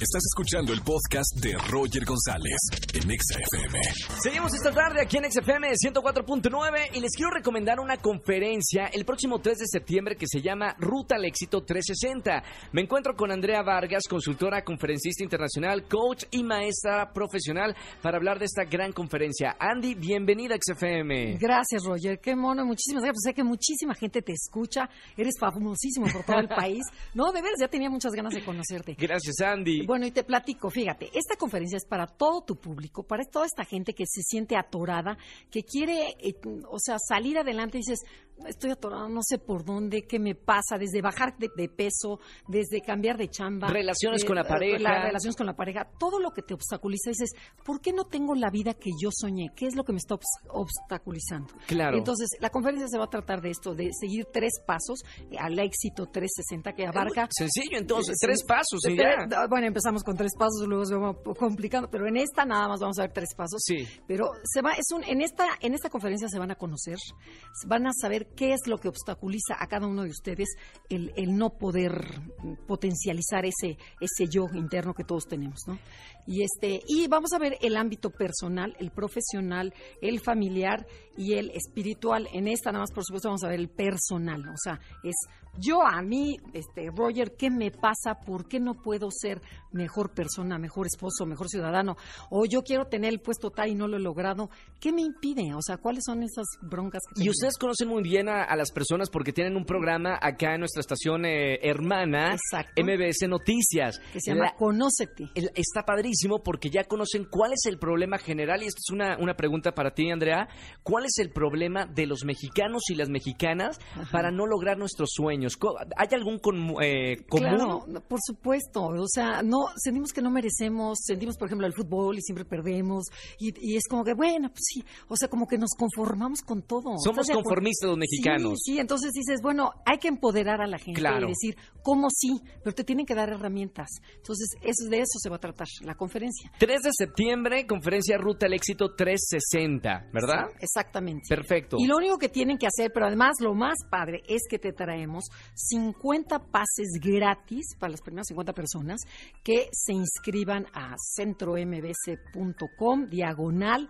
Estás escuchando el podcast de Roger González en XFM. Seguimos esta tarde aquí en XFM 104.9 y les quiero recomendar una conferencia el próximo 3 de septiembre que se llama Ruta al Éxito 360. Me encuentro con Andrea Vargas, consultora, conferencista internacional, coach y maestra profesional para hablar de esta gran conferencia. Andy, bienvenida a XFM. Gracias, Roger. Qué mono. Muchísimas gracias. Sé que muchísima gente te escucha. Eres famosísimo por todo el país. No, de veras, ya tenía muchas ganas de conocerte. Gracias, Andy. Bueno, y te platico, fíjate, esta conferencia es para todo tu público, para toda esta gente que se siente atorada, que quiere, eh, o sea, salir adelante y dices, estoy atorada, no sé por dónde, qué me pasa, desde bajar de, de peso, desde cambiar de chamba. Relaciones eh, con la pareja. las relaciones con la pareja, todo lo que te obstaculiza, dices, ¿por qué no tengo la vida que yo soñé? ¿Qué es lo que me está obs- obstaculizando? Claro. Entonces, la conferencia se va a tratar de esto, de seguir tres pasos al éxito 360 que abarca Sencillo, entonces, tres pasos y ya. Bueno, empezamos con tres pasos, luego se va complicando, pero en esta nada más vamos a ver tres pasos. Sí. Pero se va, es un, en esta, en esta conferencia se van a conocer, van a saber qué es lo que obstaculiza a cada uno de ustedes el, el no poder potencializar ese, ese yo interno que todos tenemos, ¿no? Y este, y vamos a ver el ámbito personal, el profesional, el familiar y el espiritual. En esta nada más, por supuesto, vamos a ver el personal, o sea, es yo a mí, este, Roger, ¿qué me pasa? ¿Por qué no puedo ser mejor persona, mejor esposo, mejor ciudadano? O yo quiero tener el puesto tal y no lo he logrado. ¿Qué me impide? O sea, ¿cuáles son esas broncas que Y ustedes conocen muy bien a, a las personas porque tienen un programa acá en nuestra estación eh, hermana, Exacto. MBS Noticias. que se llama La- Conócete. el- está padrísimo porque ya conocen cuál es el problema general y esto es una, una pregunta para ti, Andrea. ¿Cuál es el problema de los mexicanos y las mexicanas para no lograr nuestros sueños? ¿Hay algún eh, común? Claro, por supuesto. O sea, no sentimos que no merecemos, sentimos, por ejemplo, el fútbol y siempre perdemos. Y, y es como que, bueno, pues sí. O sea, como que nos conformamos con todo. Somos conformistas mexicanos. Sí, sí, entonces dices, bueno, hay que empoderar a la gente Claro. y decir, ¿cómo sí? Pero te tienen que dar herramientas. Entonces, eso, de eso se va a tratar la conferencia. 3 de septiembre, conferencia Ruta al Éxito 360, ¿verdad? Sí, exactamente. Perfecto. Y lo único que tienen que hacer, pero además lo más padre es que te traemos 50 pases gratis para las primeras 50 personas que se inscriban a centrombc.com diagonal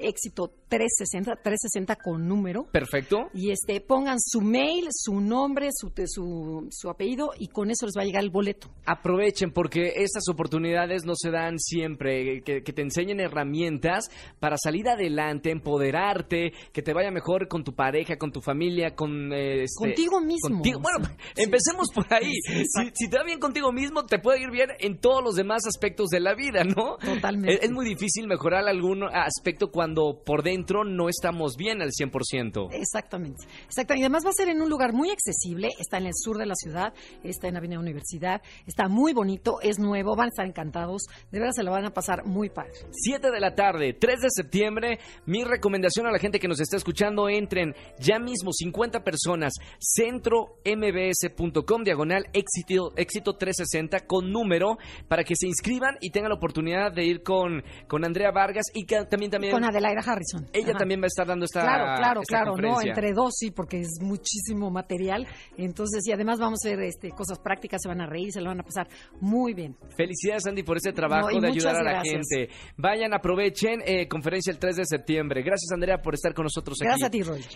éxito 360, 360 con número. Perfecto. Y este pongan su mail, su nombre, su, su, su apellido y con eso les va a llegar el boleto. Aprovechen porque estas oportunidades no se dan siempre, que, que te enseñen herramientas para salir adelante, empoderarte, que te vaya mejor con tu pareja, con tu familia, con... eh, este, Contigo mismo. contigo. Bueno, Sí. empecemos por ahí. Sí, si, exacto. si te va bien contigo mismo, te puede ir bien en todos los demás aspectos de la vida, ¿no? Totalmente. Es, es muy difícil mejorar algún aspecto cuando por dentro no estamos bien al 100%. Exactamente. Exactamente. Y además va a ser en un lugar muy accesible. Está en el sur de la ciudad, está en Avenida Universidad. Está muy bonito, es nuevo, van a estar encantados. De verdad se lo van a pasar muy padre. 7 de la tarde, 3 de septiembre. Mi recomendación a la gente que nos está escuchando, entren ya mismo 50 personas, centrombs.com, diagonal éxito, éxito 360 con número, para que se inscriban y tengan la oportunidad de ir con, con Andrea Vargas y que también también... Con Adelaida Harrison. ella Ajá. también va a estar dando esta Claro, claro, esta claro, no, entre dos sí, porque es muchísimo material. Entonces, y además vamos a ver este, cosas prácticas, se van a reír, se lo van a pasar muy bien. Felicidades, Andy, por este trabajo No, de ayudar a la gracias. gente. Vayan, aprovechen, eh, conferencia el 3 de septiembre. Gracias, Andrea, por estar con nosotros aquí. Gracias a ti, Roger.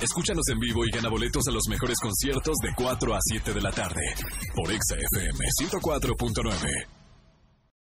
Escúchanos en vivo y gana boletos a los mejores conciertos de 4 a 7 de la tarde por Exa FM 104.9.